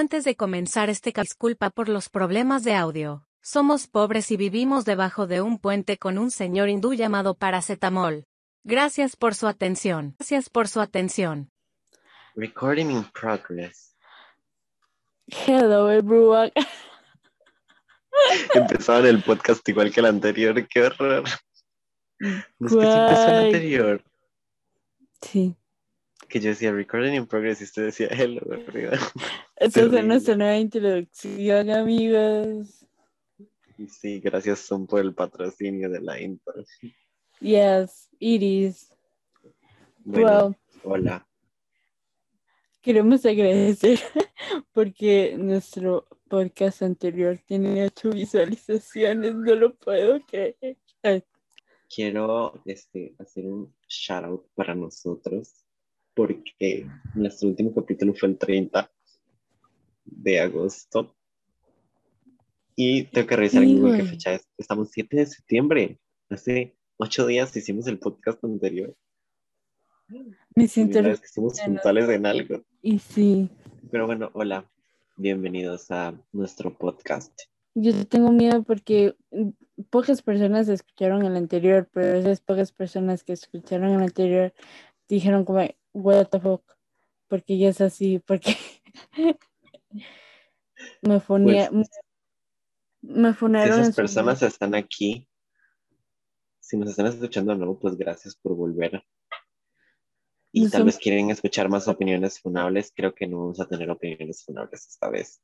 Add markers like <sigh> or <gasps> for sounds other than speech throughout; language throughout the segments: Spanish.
Antes de comenzar este ca- disculpa por los problemas de audio. Somos pobres y vivimos debajo de un puente con un señor hindú llamado paracetamol. Gracias por su atención. Gracias por su atención. Recording in progress. Hello everyone. <laughs> Empezaban el podcast igual que el anterior, qué horror. No es que sí empezó el anterior. Sí, Que yo decía recording in progress y usted decía hello arriba. <laughs> esta es nuestra nueva introducción, amigos. Sí, gracias son por el patrocinio de la intro. Yes, it is. Bueno, Well, hola. queremos agradecer <laughs> porque nuestro podcast anterior tiene ocho visualizaciones, no lo puedo creer. Quiero este, hacer un shout out para nosotros porque nuestro último capítulo fue el 30 de agosto. Y tengo que revisar en Sí, Google qué fecha es. Estamos 7 de septiembre. Hace ocho días hicimos el podcast anterior. Me siento vez que somos puntuales en algo. y sí, Pero bueno, hola. Bienvenidos a nuestro podcast. yo tengo miedo porque pocas personas escucharon el anterior, pero esas pocas personas que escucharon el anterior dijeron como, what the fuck, porque ya es así, porque <laughs> me fonía, Pues, me si funaron en esas personas están aquí, si nos están escuchando de nuevo, pues gracias por volver. Y No tal son- vez quieren escuchar más opiniones funables. Creo que no vamos a tener opiniones funables esta vez.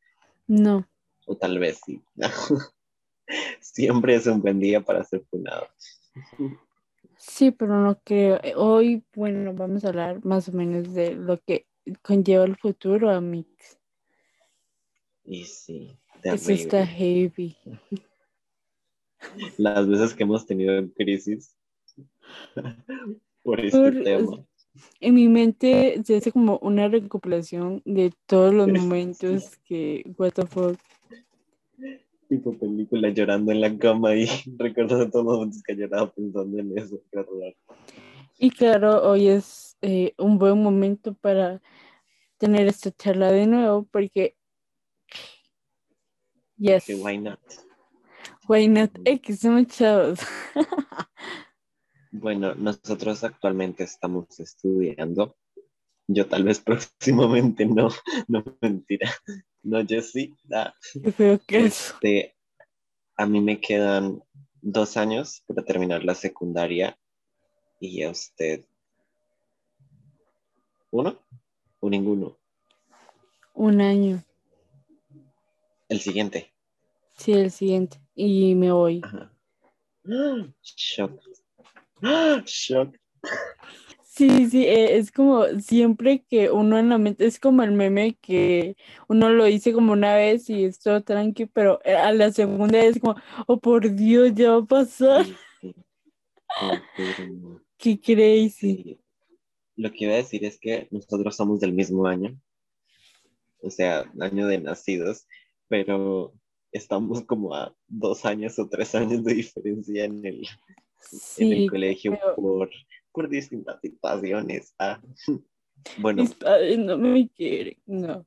No, O tal vez sí. <laughs> Siempre es un buen día para ser funado. sí, pero no creo. Eh, Hoy, bueno, vamos a hablar más o menos de lo que conlleva el futuro, amigos. Y sí, Eso está heavy. <laughs> Las veces que hemos tenido crisis <laughs> por este Por- tema. En mi mente se hace como una recopilación de todos los momentos que, what the fuck. Tipo película llorando en la cama y <laughs> recordando todos los momentos que lloraba pensando en eso. Y claro, hoy es eh, un buen momento para tener esta charla de nuevo porque, yes, why not? why not? Chavos. Bueno, nosotros actualmente estamos estudiando. Yo tal vez <laughs> próximamente no, no mentira. No, yo sí. Ah, feo que es. este, a mí me quedan dos años para terminar la secundaria y a usted. ¿Uno? ¿O ninguno? Un año. El siguiente. Sí, el siguiente. Y me voy. Ajá. ¡Ah! Shock. ¡Ah! Shock. Sí, sí, eh, es como siempre que uno en la mente, es como el meme que uno lo hice como una vez y es todo tranqui, pero eh, a la segunda es como, oh por Dios, ya va a pasar. Sí, sí. Confirmo. Qué crazy. Sí. Lo que iba a decir es que nosotros somos del mismo año, o sea, año de nacidos, pero estamos como a dos años o tres años de diferencia en el, en el colegio pero- por, por distintas situaciones. Ah, <laughs> Bueno, mis padres no me quieren, no.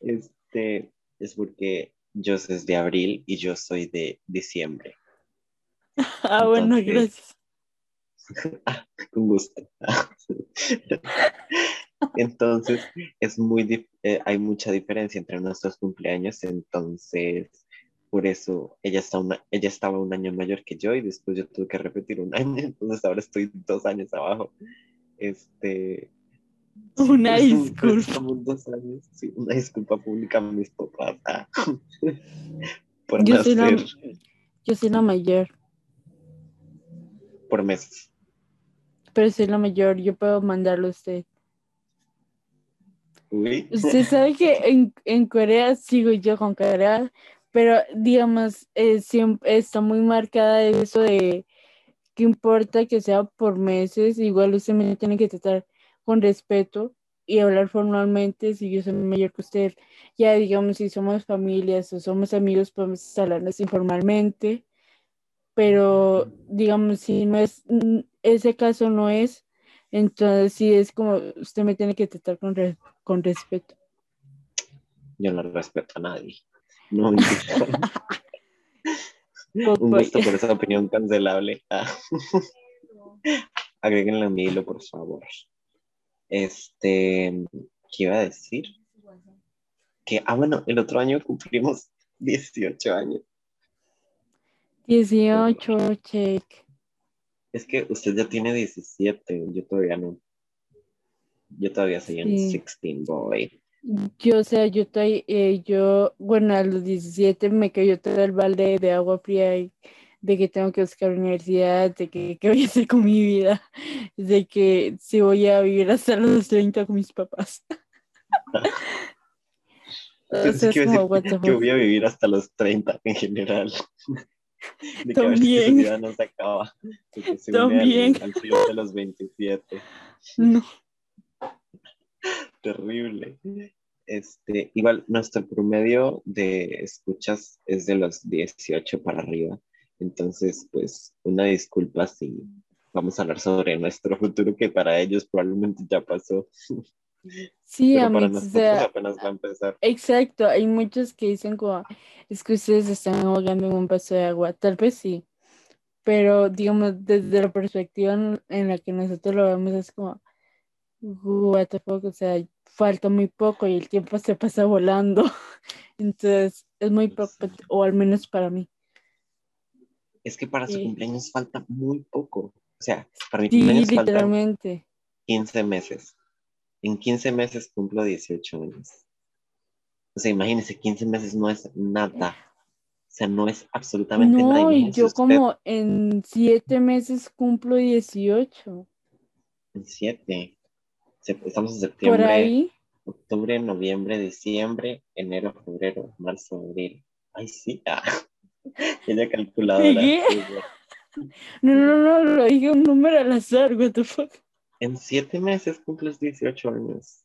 este es porque yo soy de abril y yo soy de diciembre. <laughs> Ah, bueno, gracias. <laughs> Con gusto. Entonces, es muy eh, hay mucha diferencia entre nuestros cumpleaños, entonces, por eso ella, está una, ella estaba un año mayor que yo y después yo tuve que repetir un <laughs> año, entonces ahora estoy dos años abajo. Este... Una disculpa. estamos dos años, sí, una disculpa pública a mis papás. ah, <laughs> por Yo soy la, nacer yo soy la mayor, por meses. pero soy la mayor, yo puedo mandarlo a usted. Usted sabe que en, en Corea sigo yo con Corea, pero digamos, eh, siempre está muy marcada eso de que importa que sea por meses, igual usted me tiene que tratar con respeto y hablar formalmente si yo soy mayor que usted. Ya digamos, si somos familias o somos amigos, podemos hablarnos informalmente, pero digamos, si no es, ese caso no es, entonces sí es como usted me tiene que tratar con, re- con respeto. Yo no respeto a nadie. No, <laughs> Un gusto por esa opinión cancelable. <laughs> Ah. Agréguenle a mi hilo, por favor. Este, ¿qué iba a decir? Que, ah, bueno, el otro año cumplimos 18 años. 18, check. Es que usted ya tiene 17, yo todavía no. Yo todavía soy un 16 boy. Yo, o sea, yo estoy, eh, yo, bueno, a los 17 me cayó todo el balde de agua fría y de que tengo que buscar universidad, de que qué voy a hacer con mi vida, de que si voy a vivir hasta los 30 con mis papás. <laughs> Entonces, que, voy a vivir hasta los 30 en general. <laughs> De que También. vida no se acaba. También. Al, al de los 27. No. Terrible. Este, igual nuestro promedio de escuchas es de los 18 para arriba. Entonces, pues, una disculpa si vamos a hablar sobre nuestro futuro, que para ellos probablemente ya pasó. Sí, Pero para nosotros sea, apenas va a empezar. exacto, hay muchos que dicen como, es que ustedes están ahogando en un vaso de agua, tal vez sí, pero digamos, desde la perspectiva en la que nosotros lo vemos es como, what the fuck, o sea, falta muy poco y el tiempo se pasa volando, <laughs> entonces es muy poco, o al menos para mí. Es que para su Sí. cumpleaños falta muy poco. O sea, para mi Sí, cumpleaños faltan literalmente. 15 meses. En 15 meses cumplo 18 años. O sea, imagínense, 15 meses no es nada. O sea, no es absolutamente nada. No, y Imagínese yo usted como en siete meses cumplo 18. En 7. Estamos en Por septiembre, ahí, octubre, noviembre, diciembre, enero, febrero, marzo, abril. Ay, sí. <laughs> Ah. Ella calculadora. ¿Qué? no, no, no, lo dije un número al azar, what the fuck. En 7 meses cumples 18 años.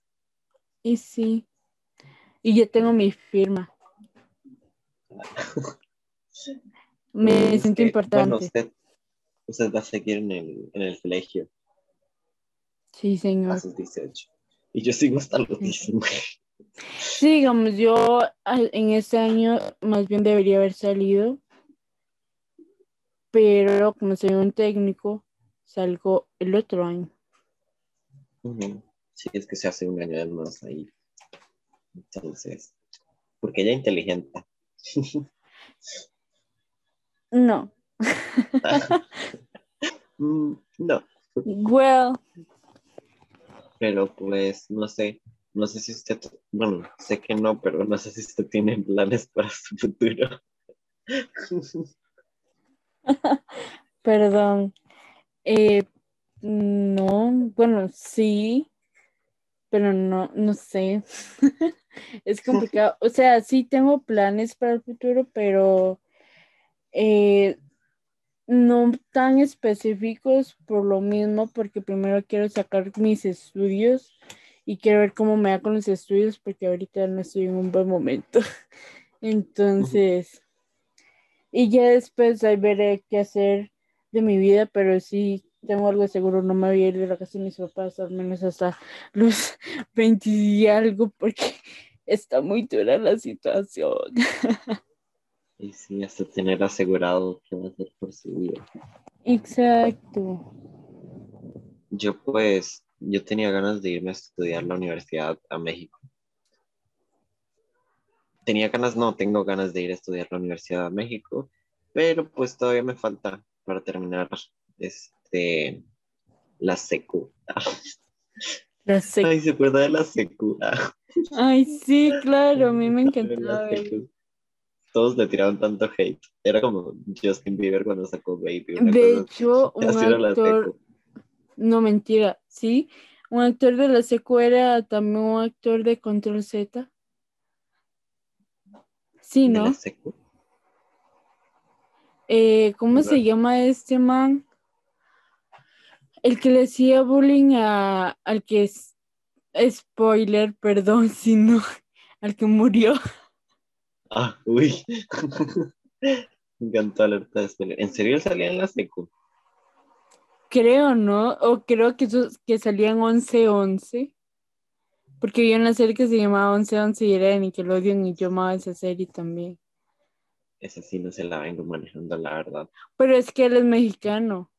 Y sí, y yo tengo mi firma. <laughs> Me siento importante. Bueno, usted, usted va a seguir en el, en el colegio Sí, a señor. sus 18. Y yo sigo hasta los Sí. 19. Sí, digamos, yo en este año más bien debería haber salido, pero como soy un técnico, salgo el otro año. Sí, es que se hace un año de más ahí. Entonces, porque ella es inteligente. No. <laughs> <laughs> Mm, no, Well, pero pues no sé, no sé si usted, bueno, sé que no, pero no sé si usted tiene <laughs> planes para su futuro. <laughs> perdón. Eh, no, bueno, sí, pero no, no sé. <laughs> Es complicado. O sea, sí tengo planes para el futuro, pero eh, no tan específicos por lo mismo, porque primero quiero sacar mis estudios y quiero ver cómo me va con los estudios, porque ahorita no estoy en un buen momento. <laughs> Entonces, y ya después ahí veré qué hacer de mi vida, pero sí tengo algo seguro, no me voy a ir de la casa de mis papás, al menos hasta <laughs> los 20 y algo, porque <laughs> está muy dura la situación. Y sí, hasta tener asegurado qué va a hacer por su vida. Exacto. Yo pues, yo tenía ganas de irme a estudiar la universidad a México. Tenía ganas, no, tengo ganas de ir a estudiar la universidad a México, pero pues todavía me falta para terminar este la secu. <laughs> La sé. Ay, se acuerda de la secu. Ay, sí, claro, a mí me <laughs> la encantaba. secu. Todos le tiraban tanto hate. Era como Justin Bieber cuando sacó Baby. De hecho, un actor, no mentira, sí, un actor de la secu era también un actor de Control Z. Sí, ¿De la ¿no? secu? Eh, ¿cómo se llama este man? El que le hacía bullying a, al que es spoiler, perdón, <laughs> si no, al que murió. Ah, uy. <laughs> Me encantó alerta de spoiler. ¿En serio salía en la secu? Creo, ¿no? O creo que esos que salían 11-11. Porque había una serie que se llamaba 11-11 y era de Nickelodeon y yo amaba esa serie también. Esa sí no se la vengo manejando, la verdad. Pero es que él es mexicano.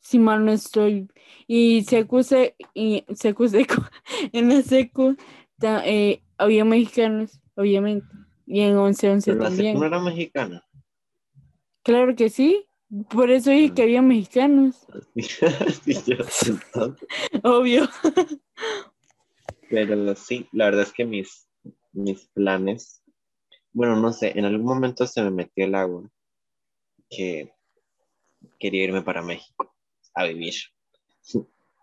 Si mal no estoy. Y Secu, se, y Secu, Secu, <laughs> en la Secu ta- eh, había mexicanos, obviamente. Y en 11-11 Pero la también. no era mexicana. Claro que sí. Por eso dije que había mexicanos. <laughs> <laughs> Obvio. Pero sí, la verdad es que mis, mis planes, bueno, no sé, en algún momento se me metió el agua que quería irme para México a vivir.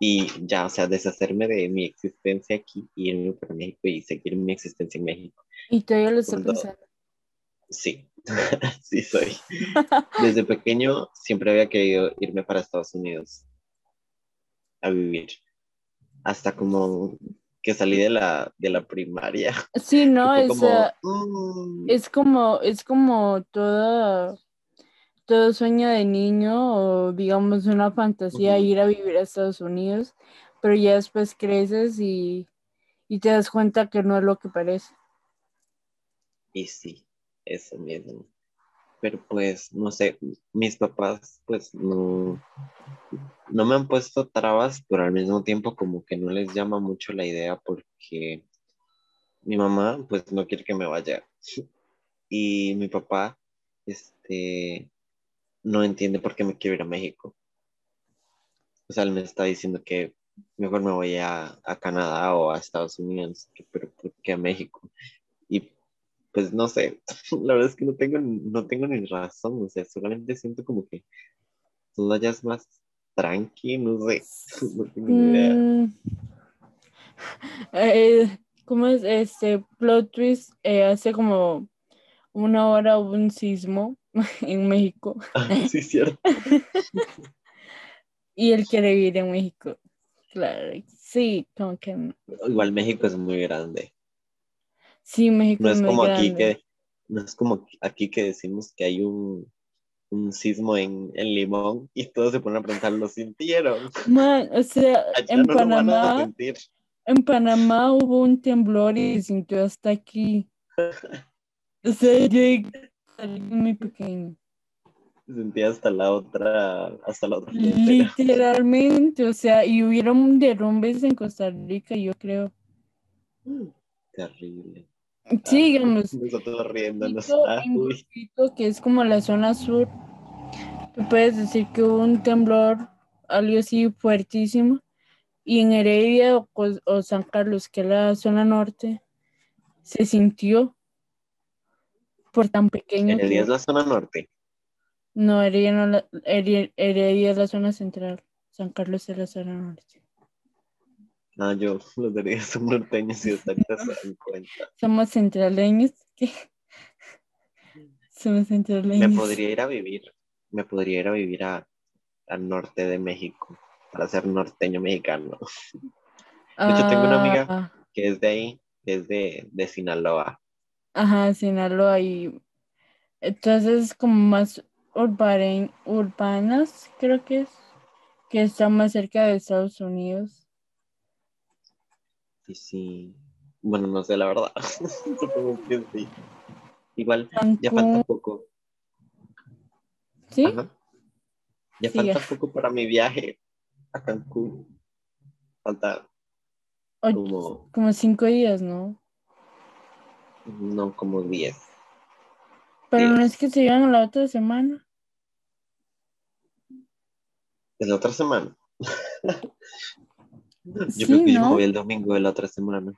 Y ya, o sea, deshacerme de mi existencia aquí y irme para México y seguir mi existencia en México. Y todavía lo estoy Cuando- pensando. Sí, <laughs> sí soy. Desde pequeño siempre había querido irme para Estados Unidos a vivir. Hasta como que salí de la, de la primaria. Sí, no, es, como, "Mm". es como, es como toda, todo sueño de niño o digamos una fantasía Ujú. ir a vivir a Estados Unidos, pero ya después creces y, y te das cuenta que no es lo que parece. Y sí, eso mismo. Pero pues, no sé, mis papás pues no, no me han puesto trabas, pero al mismo tiempo como que no les llama mucho la idea porque mi mamá pues no quiere que me vaya. <laughs> Y mi papá, este, no entiende por qué me quiero ir a México. O sea, él me está diciendo que mejor me voy a, a Canadá o a Estados Unidos, pero ¿por qué a México? Y pues no sé, <laughs> la verdad es que no tengo, no tengo ni razón, o sea, solamente siento como que allá es más tranqui, no sé, <laughs> no tengo ni idea. Mm, <laughs> eh, ¿cómo es? Este plot twist, eh, hace como una hora hubo un sismo <laughs> en México Ah, sí, es cierto. <laughs> y él quiere vivir en México. Claro, sí, como que no. Igual México es muy grande. Sí, México No es es muy como aquí grande. que, no es como aquí que decimos que hay un, un sismo en, en Limón y todos se ponen a preguntar, ¿lo sintieron? Man, o sea, <laughs> Allá en no Panamá, en Panamá hubo un temblor y se sintió hasta aquí. <laughs> O sea, yo salí muy pequeño. Se sentía hasta la otra, hasta la otra. Literalmente, o sea, y hubieron derrumbes en Costa Rica, yo creo. <gasps> Terrible. Sí, Ah, digamos, <laughs> Nosotros riéndonos. En que es como la zona sur, tú puedes decir que hubo un temblor, algo así fuertísimo, y en Heredia o, o San Carlos, que es la zona norte, se sintió por tan pequeño Heredia es que... la zona norte. No, Heredia, no la- Heredia, Heredia es la zona central, San Carlos es la zona norte. Ah, yo, <laughs> los de Heredia son norteños y hasta ahorita se dan cuenta. <laughs> Somos centraleños, ¿qué? <laughs> Somos Me centraleños. podría ir a vivir, me podría ir a vivir a, al norte de México para ser norteño mexicano. De hecho, tengo una amiga Ah, que es de ahí, es de, de Sinaloa. Ajá, Sinaloa y entonces como más urbanas, creo que es, que está más cerca de Estados Unidos. Y sí, bueno, no sé la verdad. <laughs> Supongo que sí. Igual, ya falta poco. ¿sí? Ajá. Ya Sí, falta ya. poco para mi viaje a Cancún. Falta como, como cinco días, ¿no? No, como 10. Pero no es que se llegan la otra semana. Es la otra semana. <laughs> Yo Sí, creo que yo me ¿no? voy el domingo de la otra semana.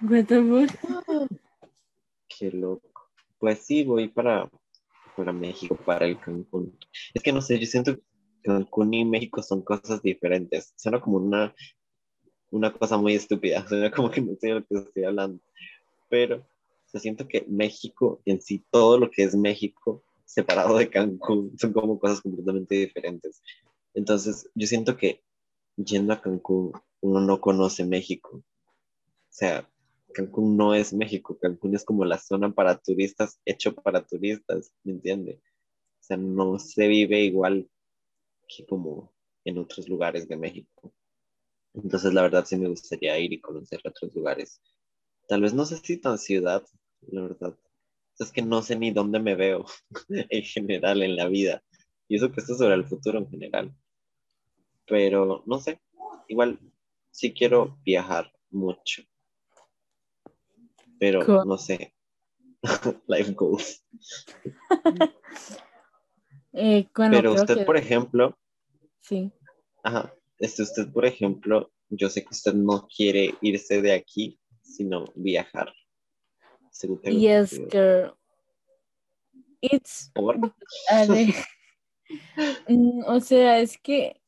What the fuck? <gasps> Qué loco. Pues sí, voy para, para México, para el Cancún. Es que no sé, yo siento que Cancún y México son cosas diferentes. Suena como una, una cosa muy estúpida. Suena como que no sé de lo que estoy hablando. Pero o sea, siento que México en sí, todo lo que es México, separado de Cancún, son como cosas completamente diferentes. Entonces, yo siento que yendo a Cancún, uno no conoce México. O sea, Cancún no es México, Cancún es como la zona para turistas, hecho para turistas, ¿me entiende? O sea, no se vive igual que como en otros lugares de México. Entonces, la verdad, sí me gustaría ir y conocer otros lugares. Tal vez no sé si tan ciudad, la verdad. Es que no sé ni dónde me veo <laughs> en general en la vida. Y eso que esto es sobre el futuro en general. Pero no sé, igual sí quiero viajar mucho. Pero Cool. no sé. <laughs> Life goals. <laughs> Eh, bueno, Pero usted, que por ejemplo, sí. ajá, este, usted, por ejemplo, yo sé que usted no quiere irse de aquí, sino viajar. Yes, girl. It's ¿Por? <laughs> a ver, mm, o sea, es que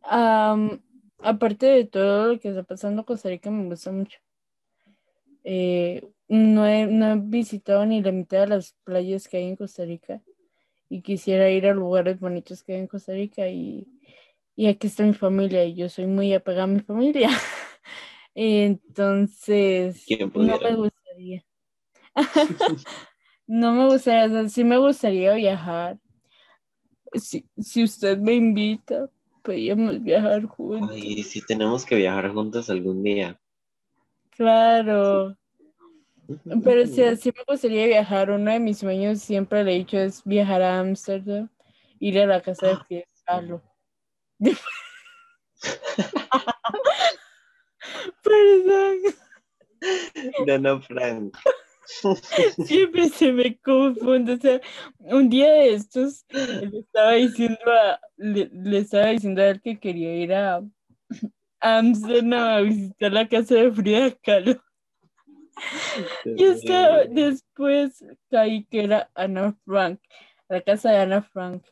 am, aparte de todo lo que está pasando en Costa Rica, me gusta mucho. Eh, no he, no he visitado ni la mitad de las playas que hay en Costa Rica y quisiera ir a lugares bonitos que hay en Costa Rica y, y aquí está mi familia y yo soy muy apegada a mi familia. <laughs> Entonces, ¿Quién no me gustaría. <laughs> No me gustaría, o sea, sí me gustaría viajar. Si, si usted me invita, podríamos viajar juntos. Ay, si tenemos que viajar juntos algún día. Claro. Pero sí, <laughs> sí me gustaría viajar. Uno de mis sueños siempre le he dicho es viajar a Ámsterdam, ir a la casa de Frida Kahlo. <laughs> Perdón, Dana Frank. <laughs> siempre se me confunde. O sea, un día de estos le estaba diciendo a, le, le estaba diciendo a él que quería ir a Ámsterdam a visitar la casa de Frida Kahlo. Y hasta después caí que era Ana Frank, la casa de Ana Frank.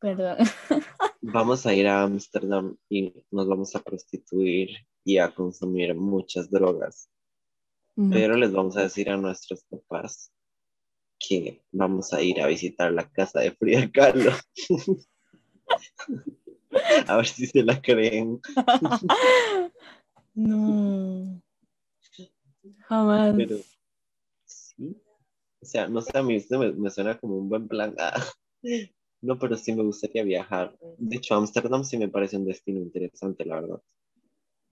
Perdón. <laughs> Vamos a ir a Ámsterdam y nos vamos a prostituir y a consumir muchas drogas. Pero les vamos a decir a nuestros papás que vamos a ir a visitar la casa de Frida Kahlo. <laughs> a ver si se la creen. <laughs> No. Jamás. Pero sí. O sea, no sé, a mí esto me, me suena como un buen plan. Ah, No, pero sí me gustaría viajar. De hecho, Ámsterdam sí me parece un destino interesante, la verdad.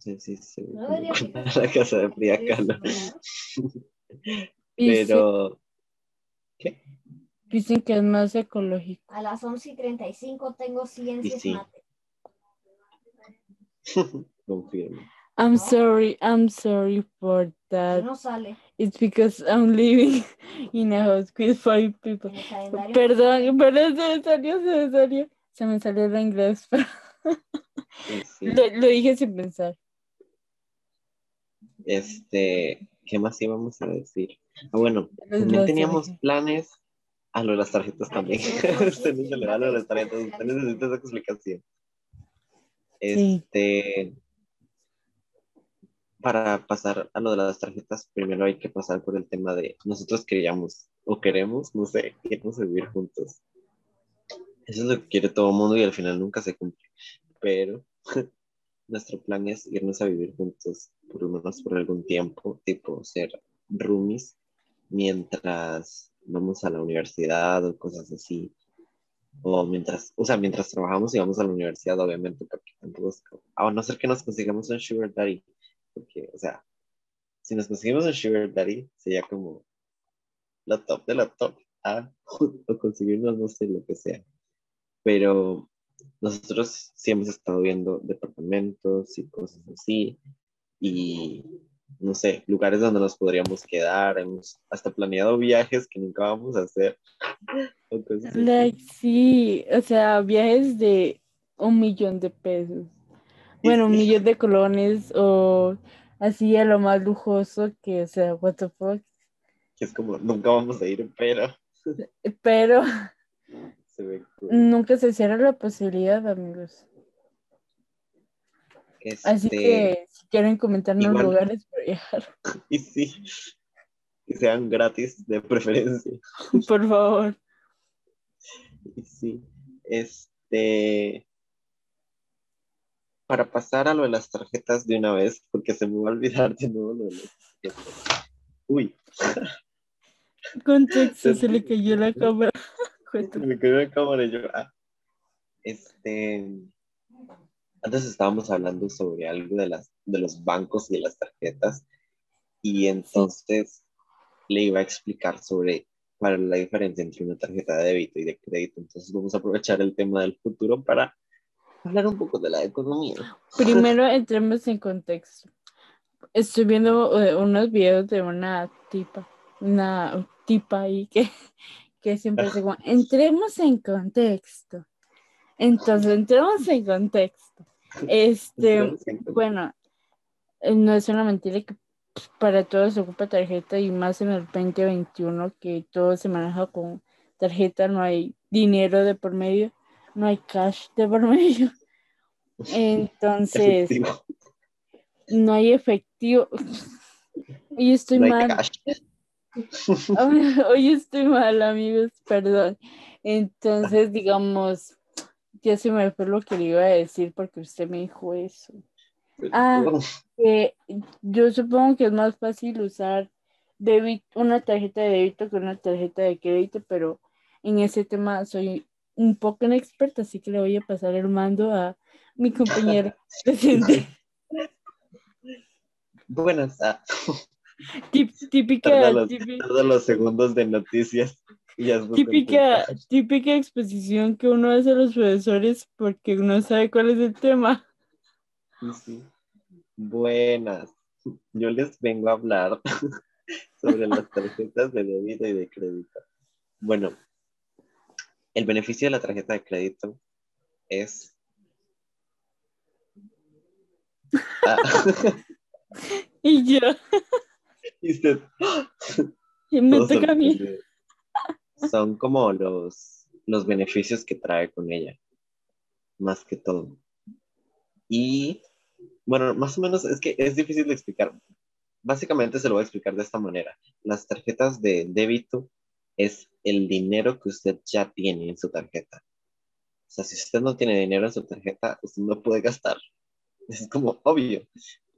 Sí, sí, sí. No <laughs> La casa de Frida Kahlo. <laughs> Pero, dicen que es más ecológico. A las 11 y 35 tengo ciencias sí. mate. <laughs> confirmo. I'm sorry, I'm sorry for that. No sale It's because I'm living in a house with five people. Perdón, perdón, se me salió, se me salió. Se me salió el inglés, pero Sí, sí. lo, lo dije sin pensar. Este, ¿qué más íbamos a decir? Ah, bueno, también teníamos planes. A lo de las tarjetas también. Usted <laughs> da lo de las tarjetas. Usted necesita esa explicación. Este, para pasar a lo de las tarjetas, primero hay que pasar por el tema de nosotros queríamos o queremos, no sé, a vivir juntos. Eso es lo que quiere todo el mundo y al final nunca se cumple. Pero <laughs> nuestro plan es irnos a vivir juntos, por lo menos por algún tiempo, tipo ser roomies, mientras vamos a la universidad o cosas así. O mientras, o sea, mientras trabajamos y vamos a la universidad, obviamente, porque tampoco es a no ser que nos consigamos un sugar daddy, porque, o sea, si nos conseguimos un sugar daddy, sería como la top de la top, ah, <laughs> o conseguirnos, no sé, lo que sea. Pero nosotros sí hemos estado viendo departamentos y cosas así, y no sé, lugares donde nos podríamos quedar, hemos hasta planeado viajes que nunca vamos a hacer. Like, sí, o sea, viajes de un millón de pesos. Bueno, un sí. millón de colones o así a lo más lujoso que, o sea, what the fuck. que es como, nunca vamos a ir, pero Pero se ve cool. nunca se cierra la posibilidad, amigos. Así Este, que si quieren comentarnos igual- lugares para viajar, <laughs> Y sí, que sean gratis de preferencia. <laughs> por favor. Y sí, este, para pasar a lo de las tarjetas de una vez, porque se me va a olvidar de nuevo lo de las tarjetas. Uy, Contexto, <laughs> se le cayó la cámara. Me quedó la cámara y yo, ah. Este, antes estábamos hablando sobre algo de, las, de los bancos y de las tarjetas y entonces le iba a explicar sobre cuál es la diferencia entre una tarjeta de débito y de crédito. Entonces vamos a aprovechar el tema del futuro para hablar un poco de la economía. Primero <laughs> entremos en contexto. Estoy viendo eh, unos videos de una tipa, una tipa ahí que, que siempre como, <laughs> entremos en contexto. Entonces, entremos en contexto. Este, bueno, eh, no es una mentira que pues, para todo se ocupa tarjeta y más en el 2021 que todo se maneja con tarjeta, no hay dinero de por medio, no hay cash de por <laughs> medio. Entonces, no hay efectivo. <laughs> Hoy estoy mal. Hoy estoy mal, amigos, perdón. Entonces, digamos, ya se me fue lo que le iba a decir porque usted me dijo eso. Ah, yo supongo que es más fácil usar una tarjeta de débito que una tarjeta de crédito, pero en ese tema soy un poco inexperta, así que le voy a pasar el mando a mi compañero <laughs> presente. Buenas. Típica, todos los segundos de noticias. típica, típica exposición que uno hace a los profesores porque no sabe cuál es el tema. Buenas. Yo les vengo a hablar <laughs> sobre las tarjetas de débito y de crédito. Bueno, el beneficio de la tarjeta de crédito es... Ah. <laughs> y yo. <laughs> Y usted... Y me toca a mí. Son como los, los beneficios que trae con ella, más que todo. Y bueno, más o menos es que es difícil de explicar. Básicamente se lo voy a explicar de esta manera. Las tarjetas de débito es el dinero que usted ya tiene en su tarjeta. O sea, si usted no tiene dinero en su tarjeta, usted no puede gastar. Es como obvio.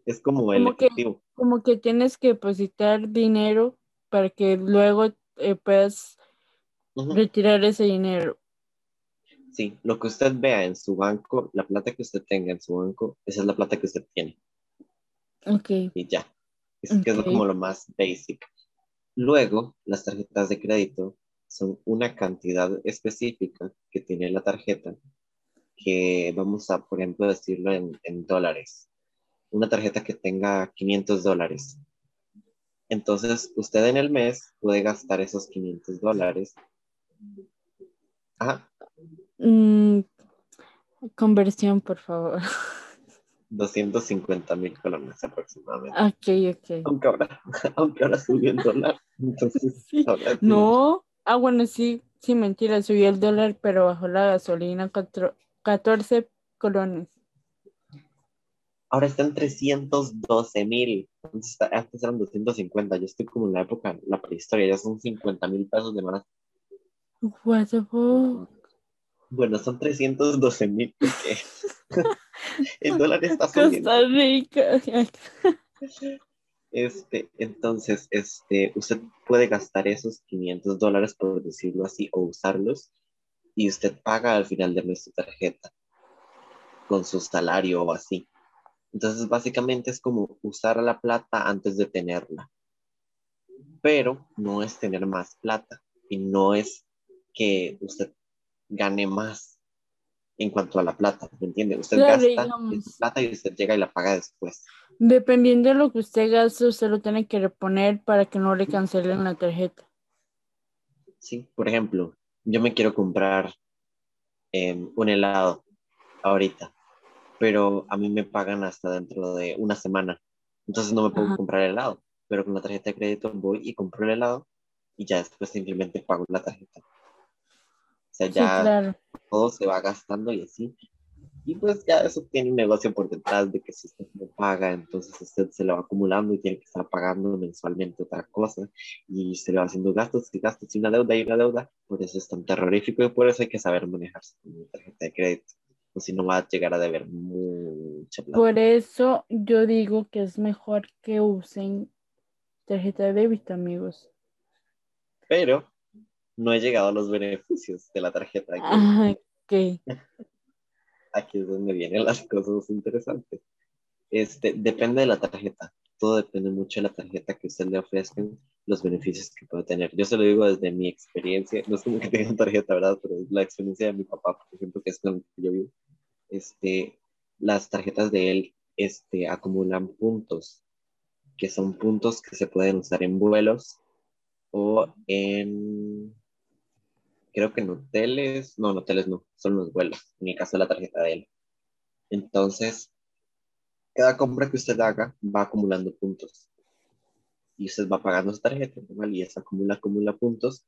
Es como el como como que tienes que depositar dinero para que luego eh, puedas retirar ese dinero. Sí, lo que usted vea en su banco, la plata que usted tenga en su banco, esa es la plata que usted tiene. Ok. Y ya. Es, que es como lo más basic. Luego, las tarjetas de crédito son una cantidad específica que tiene la tarjeta, que vamos a, por ejemplo, decirlo en, en dólares. Una tarjeta que tenga 500 dólares. Entonces, usted en el mes puede gastar esos 500 dólares. Ajá. Mm, conversión, por favor. <laughs> 250 mil colones aproximadamente. Ok, ok. Aunque ahora, <laughs> aunque ahora subió el dólar. Entonces, <laughs> no, ah, bueno, sí, sí, mentira, subió el dólar, pero bajó la gasolina 14 colones. Ahora están 312 mil. Antes eran 250. Yo estoy como en la época, la prehistoria, ya son 50 mil pesos de más. What the fuck? Bueno, son 312 mil el <laughs> dólar está subiendo. Costa Rica. Este, entonces, este, usted puede gastar esos 500 dólares, por decirlo así, o usarlos, y usted paga al final de su tarjeta con su salario o así. Entonces, básicamente es como usar la plata antes de tenerla. Pero no es tener más plata y no es que usted gane más en cuanto a la plata, ¿me entiende? Usted gasta plata y usted llega y la paga después. Dependiendo de lo que usted gaste, usted lo tiene que reponer para que no le cancelen la tarjeta. Sí, por ejemplo, yo me quiero comprar em, un helado ahorita, pero a mí me pagan hasta dentro de una semana, entonces no me puedo comprar helado, pero con la tarjeta de crédito voy y compro el helado y ya después simplemente pago la tarjeta. O sea, ya todo se va gastando y así. Y pues ya eso tiene un negocio por detrás de que si usted no paga, entonces usted se lo va acumulando y tiene que estar pagando mensualmente otra cosa y se le va haciendo gastos y gastos y una deuda y una deuda. Por eso es tan terrorífico y por eso hay que saber manejarse con una tarjeta de crédito. Si no va a llegar a deber mucha plata. Por eso yo digo que es mejor que usen tarjeta de débito, amigos. Pero no he llegado a los beneficios de la tarjeta. Ah, ok. aquí es donde vienen las cosas interesantes. Este, depende de la tarjeta. Todo depende mucho de la tarjeta que usted le ofrezcan, los beneficios que puede tener. Yo se lo digo desde mi experiencia. No es como que tenga tarjeta, ¿verdad? Pero es la experiencia de mi papá, por ejemplo, que es con el que yo vivo. Este, las tarjetas de él este, acumulan puntos, que son puntos que se pueden usar en vuelos o en, creo que en hoteles, no, en hoteles no, son los vuelos, en el caso de la tarjeta de él. Entonces, cada compra que usted haga va acumulando puntos. Y usted va pagando su tarjeta y esa acumula, acumula puntos,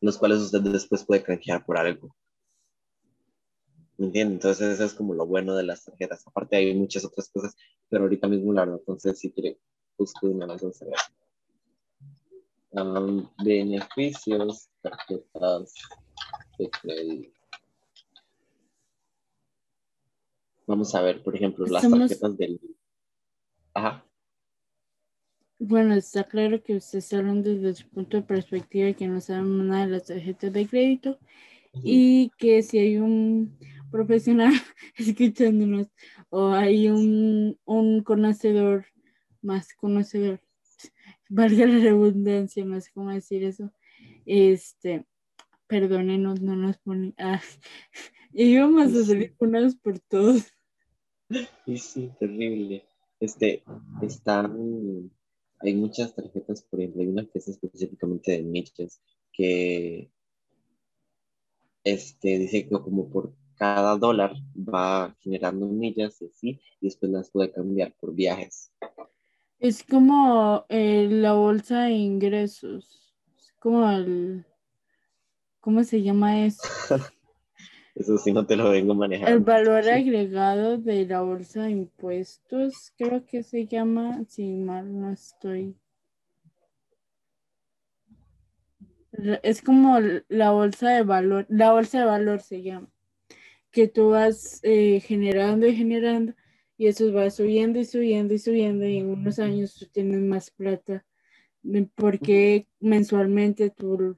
los cuales usted después puede canjear por algo. ¿Me entiende? Entonces, eso es como lo bueno de las tarjetas. Aparte, hay muchas otras cosas, pero ahorita mismo la verdad, entonces, si quiere, busco una más. Um, beneficios, tarjetas de crédito. Vamos a ver, por ejemplo, las tarjetas del... Ajá. Bueno, está claro que usted está hablando desde su punto de perspectiva que no saben nada de las tarjetas de crédito y que si hay un profesional <laughs> escuchándonos o hay un, un conocedor más conocedor, <laughs> valga la redundancia, no sé cómo decir eso, este, perdónenos, no nos ponen, <laughs> ah, íbamos a salir unas por todos. Sí, sí, terrible. Este, están, hay muchas tarjetas, por ejemplo, hay una que es específicamente de nichos, que este, dice que como por cada dólar va generando millas y así, y después las puede cambiar por viajes. Es como eh, la bolsa de ingresos, es como el, ¿cómo se llama eso? <laughs> Eso sí no te lo vengo manejando. El valor agregado de la bolsa de impuestos, creo que se llama, si mal no estoy. Es como la bolsa de valor, la bolsa de valor se llama, que tú vas eh, generando y generando y eso va subiendo y subiendo y subiendo y en unos años tú tienes más plata porque mensualmente tú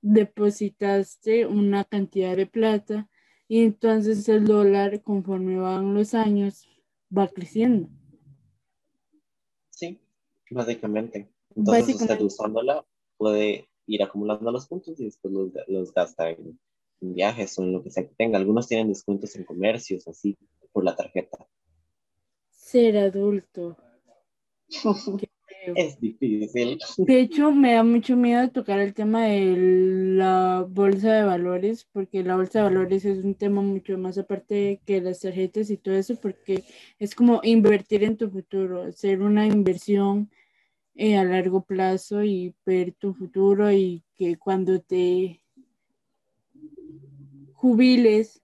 depositaste una cantidad de plata y entonces el dólar conforme van los años va creciendo. Sí, básicamente. Entonces usted Básicamente. usándola puede ir acumulando los puntos y después los, los gasta en, en viajes o en lo que sea que tenga. Algunos tienen descuentos en comercios, así, por la tarjeta. Ser adulto. <laughs> Es difícil. De hecho, me da mucho miedo tocar el tema de la bolsa de valores, porque la bolsa de valores es un tema mucho más aparte que las tarjetas y todo eso, porque es como invertir en tu futuro, hacer una inversión eh, a largo plazo y ver tu futuro y que cuando te jubiles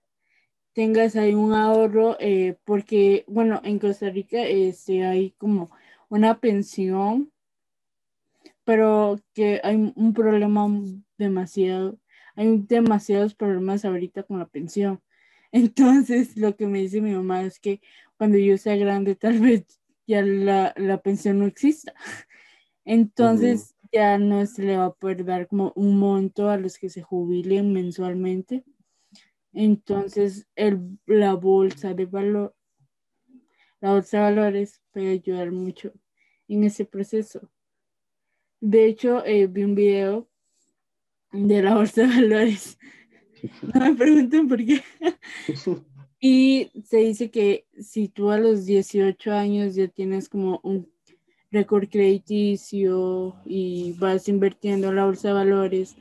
tengas ahí un ahorro, eh, porque, bueno, en Costa Rica este, hay como una pensión pero que hay un problema demasiado, hay demasiados problemas ahorita con la pensión. <laughs> Entonces, lo que me dice mi mamá es que cuando yo sea grande, tal vez ya la, la pensión no exista. <laughs> Entonces, ya no se le va a poder dar como un monto a los que se jubilen mensualmente. Entonces, el, la bolsa de valor, la bolsa de valores puede ayudar mucho en ese proceso. De hecho, eh, vi un video de la bolsa de valores. <laughs> No me pregunten por qué. <laughs> Y se dice que si tú a los 18 años ya tienes como un récord crediticio y vas invirtiendo en la bolsa de valores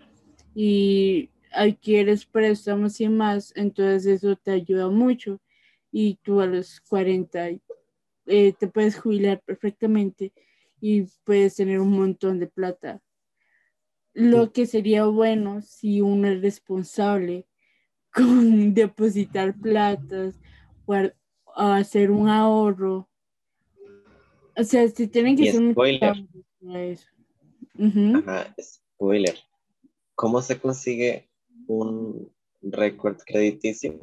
y adquieres préstamos y más, entonces eso te ayuda mucho. Y tú a los 40 eh, te puedes jubilar perfectamente y puedes tener un montón de plata. Lo que sería bueno si uno es responsable <laughs> con depositar platas, hacer un ahorro. O sea, si tienen que Y ser spoiler. Ajá, spoiler. ¿Cómo se consigue un récord crediticio?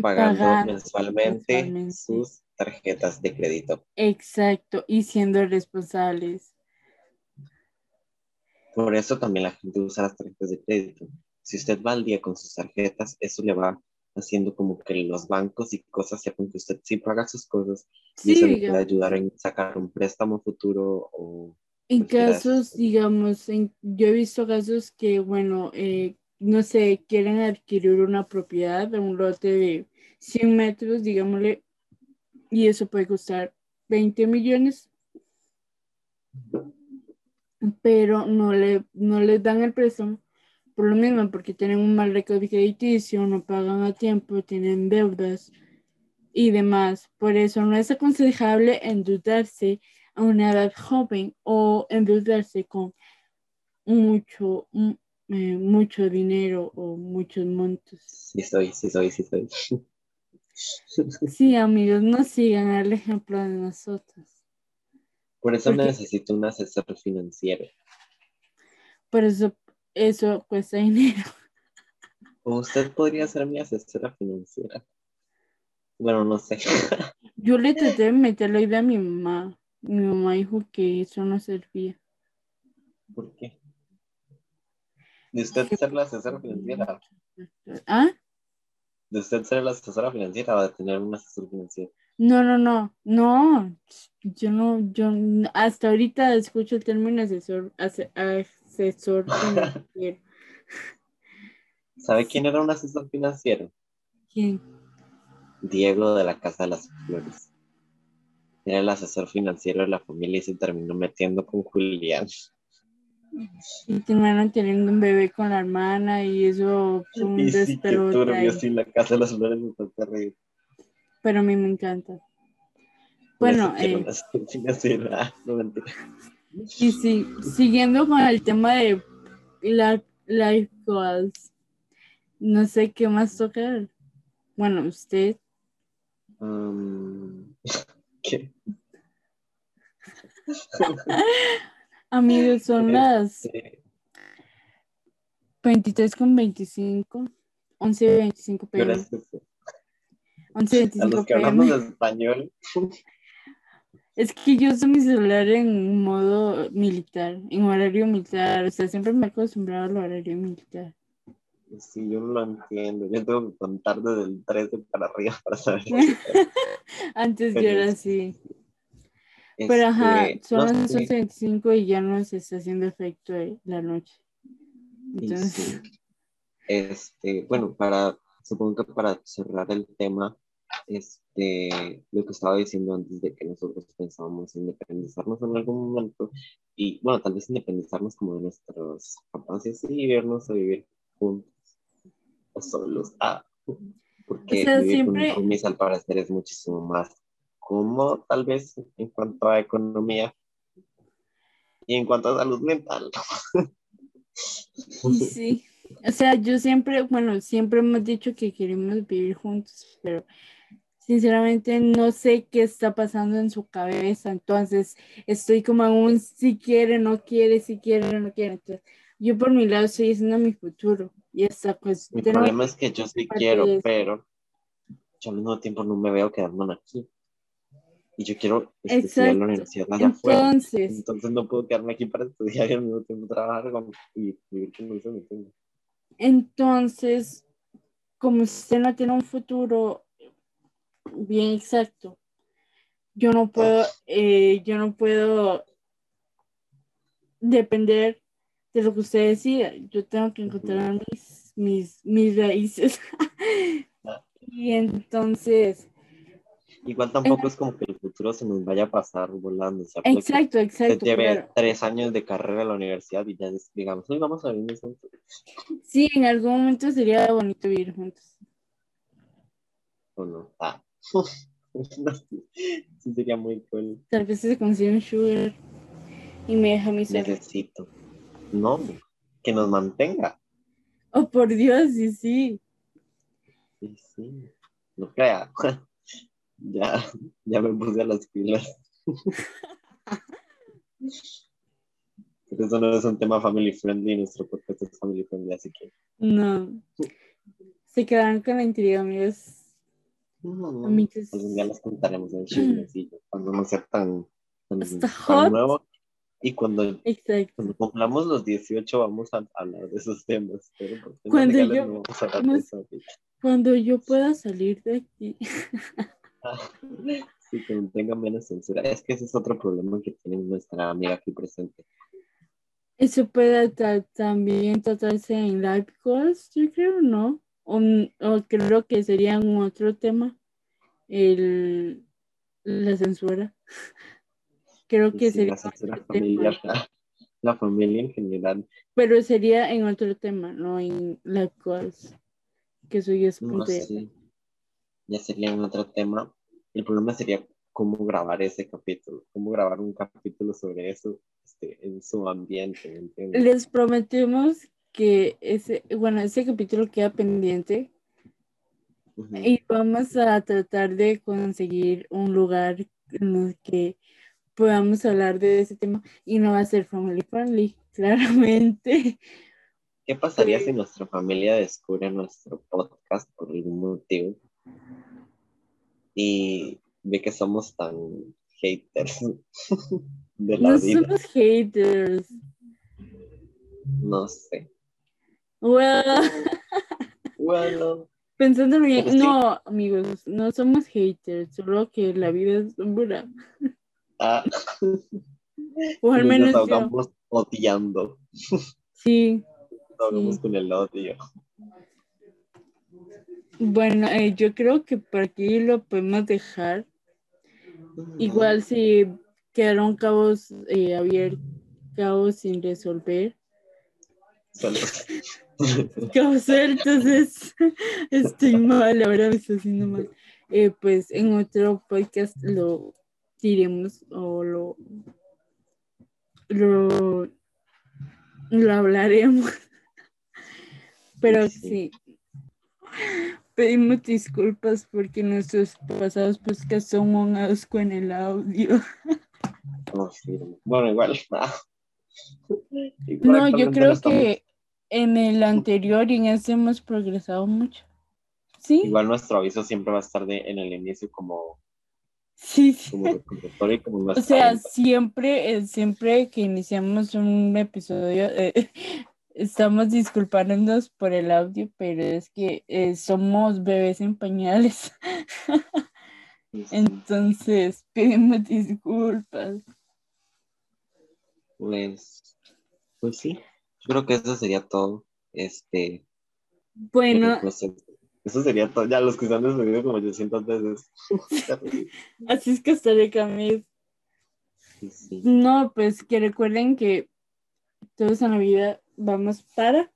Pagando Pagando mensualmente, mensualmente. sus tarjetas de crédito. Exacto, y siendo responsables. Por eso también la gente usa las tarjetas de crédito. si usted va al día con sus tarjetas, eso le va haciendo como que los bancos y cosas sepan que usted sí paga sus cosas y eso le Sí, puede ayudar en sacar un préstamo futuro o En de casos, digamos, en- yo he visto casos que, bueno, eh, no sé, quieren adquirir una propiedad de un lote de 100 metros, digámosle, y eso puede costar 20 millones, pero no le, no les dan el préstamo por lo mismo, porque tienen un mal récord crediticio, no pagan a tiempo, tienen deudas y demás. Por eso no es aconsejable endeudarse a una edad joven o endeudarse con mucho, mm, eh, mucho dinero o muchos montos. Sí soy, sí soy, sí soy. <laughs> Sí, amigos, no sigan el ejemplo de nosotros. Por eso Porque- necesito un asesor financiero. Por eso eso cuesta dinero. <laughs> Usted podría ser mi asesora financiera. Bueno, no sé. Yo le traté de meter la idea a mi mamá. Mi mamá dijo que eso no servía. ¿Por qué? De usted ser la asesora financiera. ¿Ah? De usted ser la asesora financiera o de tener un asesor financiero. No, no, no, no. Yo no, yo hasta ahorita escucho el término asesor, ase- asesor <laughs> financiero. ¿Sabe quién era un asesor financiero? ¿Quién? Diego de la Casa de las Flores. Era el asesor financiero de la familia y se terminó metiendo con Julián. Y terminaron teniendo un bebé con la hermana y eso fue un Y sí, turbio, ahí. sí, la Casa de las Flores está terrible. Pero a mí me encanta. Bueno, eh, <laughs> no mentira. y sí, siguiendo con el tema de la life goals, no sé qué más tocar. Bueno, usted, Um, <laughs> ¿Qué? <laughs> amigos, son las Eh, 23 con 25, 11 25 ¿qué hora pm, es eso? 11 A 25 los que hablamos de español. <laughs> Es que yo uso mi celular en modo militar, en horario militar, o sea, siempre me he acostumbrado al horario militar. Sí, yo no lo entiendo. Yo tengo que contar desde el 13 para arriba <laughs> para saber. <laughs> Antes yo era así. Pero ajá, Este, son no las sé, 11.25 y ya no se está haciendo efecto la noche. Entonces, sí. Este, bueno, para, supongo que para cerrar el tema, este, lo que estaba diciendo antes de que nosotros pensábamos independizarnos en algún momento, y bueno, tal vez independizarnos como de nuestros papás y así, y irnos a vivir juntos solos. Ah, porque O sea, vivir siempre- con roomies al parecer es muchísimo más cómodo, tal vez en cuanto a economía y en cuanto a salud mental. y sí. O sea, yo siempre, bueno, siempre hemos dicho que queremos vivir juntos, pero sinceramente no sé qué está pasando en su cabeza. Entonces, estoy como aún si quiere, no quiere, si quiere, no quiere. Entonces, yo por mi lado estoy haciendo mi futuro. Y hasta pues Mi problema es que yo sí quiero, pero yo al mismo tiempo no me veo quedándome aquí. Y yo quiero estudiar en la universidad allá afuera. Entonces, Entonces no puedo quedarme aquí para estudiar y al mismo tiempo trabajar con- y vivir con mis amigos. Entonces, como usted no tiene un futuro bien exacto, yo no puedo, eh, yo no puedo depender de lo que usted decida. Yo tengo que encontrar mis, mis, mis raíces. <laughs> y entonces, Igual tampoco es como que el futuro se nos vaya a pasar volando. O sea, exacto, exacto. lleve claro. tres años de carrera en la universidad y ya digamos, hoy vamos a vivir juntos. Sí, en algún momento sería bonito vivir juntos. ¿O no? Ah. <laughs> Sí, sería muy cool. Tal vez se consigue un sugar y me deja mi sola. Necesito. No, que nos mantenga. Oh, por Dios, sí, sí. Sí, sí. No crea. <laughs> ya, ya me puse a las pilas. Pero eso no es un tema family friendly, nuestro podcast es family friendly, así que. No. Se quedaron con la intriga, amigos. No, Amigos. algún día les contaremos en chismecillo, cuando no sea tan, tan, tan nuevo Y cuando, cuando cumplamos los 18 vamos a hablar de esos temas. Pero Cuando yo- no vamos a. Cuando yo pueda salir de aquí. <laughs> Sí, que tenga menos censura. Es que ese es otro problema que tiene nuestra amiga aquí presente. Eso puede tra- también tratarse en live calls, yo creo, ¿no? O, o creo que sería un otro tema, el, la censura. <laughs> Creo que Sí, sería la familiar, la familia en general. pero sería en otro tema, no en live calls, que eso ya es No sé. Ya sería un otro tema. El problema sería cómo grabar ese capítulo, cómo grabar un capítulo sobre eso este, en su ambiente, ¿me entiendes? Les prometemos que ese, bueno, ese capítulo queda pendiente. Y vamos a tratar de conseguir un lugar en el que podamos hablar de ese tema y no va a ser family friendly, <laughs> claramente. ¿Qué pasaría Sí. si nuestra familia descubre nuestro podcast por algún motivo y ve que somos tan haters <laughs> de la No vida? somos haters. No sé. Well, Bueno, <laughs> pensando bien, sí. no, amigos, no somos haters, solo que la vida es dura. Ah, O al nos menos yo. ahogamos odiando. Sí. Nos ahogamos Sí. con el odio. Bueno, eh, yo creo que por aquí lo podemos dejar. Igual si quedaron cabos eh, abiertos, cabos sin resolver, <laughs> cabos sueltos, es- estoy mal, ahora me estoy haciendo mal. Eh, pues en otro podcast lo diremos o lo, lo, lo hablaremos. <laughs> Pero Sí. sí, pedimos disculpas porque nuestros pasados podcasts son un asco en el audio. <laughs> No, sí, Bueno, igual. <laughs> Igual No, yo creo estamos- que en el anterior y en este hemos progresado mucho. ¿Sí? Igual nuestro aviso siempre va a estar de, en el inicio como, Sí, sí. como como O sea, siempre, eh, siempre que iniciamos un episodio, eh, <laughs> estamos disculpándonos por el audio, pero es que eh, somos bebés en pañales. <laughs> Entonces, <laughs> pedimos disculpas. Pues, pues sí, yo creo que eso sería todo. Este, Bueno, eso sería todo. Ya los que se han despedido como 800 veces. <laughs> así es que estaré Camille. Sí, sí. No, pues que recuerden que todos en la vida vamos para.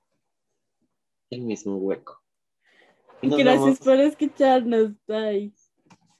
El mismo hueco. Gracias vemos. por escucharnos. Bye.